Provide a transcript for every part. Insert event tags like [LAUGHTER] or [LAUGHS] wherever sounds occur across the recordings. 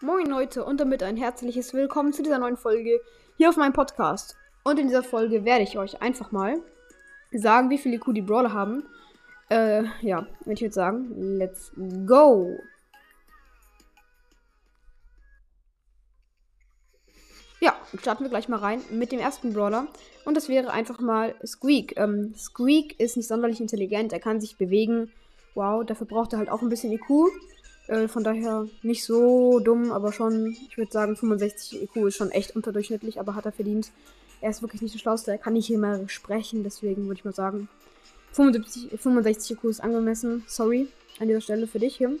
Moin Leute und damit ein herzliches Willkommen zu dieser neuen Folge hier auf meinem Podcast. Und in dieser Folge werde ich euch einfach mal sagen, wie viele IQ die Brawler haben. Äh, ja, würde ich jetzt sagen, let's go! Ja, starten wir gleich mal rein mit dem ersten Brawler. Und das wäre einfach mal Squeak. Ähm, Squeak ist nicht sonderlich intelligent, er kann sich bewegen. Wow, dafür braucht er halt auch ein bisschen IQ. Äh, von daher nicht so dumm, aber schon, ich würde sagen, 65 IQ ist schon echt unterdurchschnittlich, aber hat er verdient. Er ist wirklich nicht der Schlauste, er kann nicht hier mehr sprechen, deswegen würde ich mal sagen, 75, 65 IQ ist angemessen. Sorry an dieser Stelle für dich hier.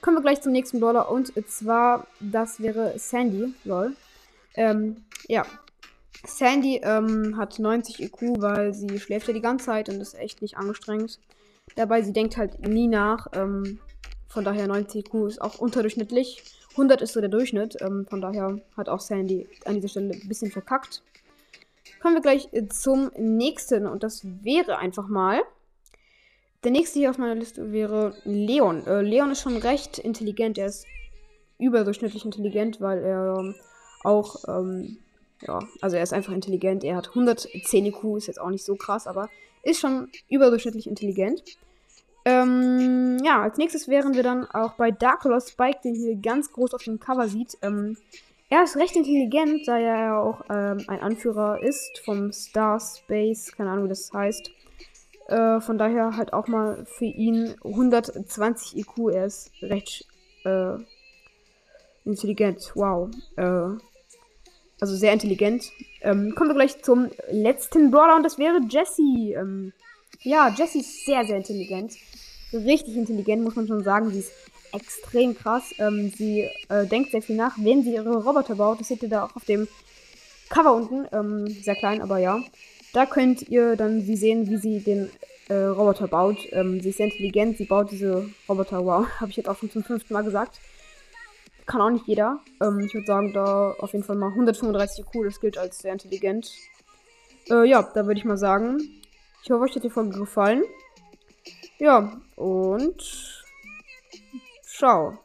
Kommen wir gleich zum nächsten Brawler und zwar, das wäre Sandy, lol. Ähm, ja. Sandy ähm, hat 90 IQ, weil sie schläft ja die ganze Zeit und ist echt nicht angestrengt. Dabei, sie denkt halt nie nach. Ähm, von daher 90 IQ ist auch unterdurchschnittlich. 100 ist so der Durchschnitt. Ähm, von daher hat auch Sandy an dieser Stelle ein bisschen verkackt. Kommen wir gleich äh, zum nächsten. Und das wäre einfach mal. Der nächste hier auf meiner Liste wäre Leon. Äh, Leon ist schon recht intelligent. Er ist überdurchschnittlich intelligent, weil er ähm, auch, ähm, ja, also er ist einfach intelligent. Er hat 110 IQ, ist jetzt auch nicht so krass, aber ist schon überdurchschnittlich intelligent. Ähm, ja, als nächstes wären wir dann auch bei Dark Lord Spike, den hier ganz groß auf dem Cover sieht. Ähm, er ist recht intelligent, da er ja auch ähm, ein Anführer ist vom Star Space, keine Ahnung, wie das heißt. Äh, von daher halt auch mal für ihn 120 IQ. Er ist recht äh, intelligent. Wow. Äh, also sehr intelligent. Ähm, kommen wir gleich zum letzten Brawler und das wäre Jesse. Ähm, ja, Jessie ist sehr, sehr intelligent. Richtig intelligent, muss man schon sagen. Sie ist extrem krass. Ähm, sie äh, denkt sehr viel nach, wenn sie ihre Roboter baut. Das seht ihr da auch auf dem Cover unten. Ähm, sehr klein, aber ja. Da könnt ihr dann sie sehen, wie sie den äh, Roboter baut. Ähm, sie ist sehr intelligent. Sie baut diese Roboter. Wow, [LAUGHS] habe ich jetzt auch schon zum fünften Mal gesagt. Kann auch nicht jeder. Ähm, ich würde sagen, da auf jeden Fall mal 135 cool. Das gilt als sehr intelligent. Äh, ja, da würde ich mal sagen, ich hoffe, euch hat die Folge gefallen. Ja, und ciao.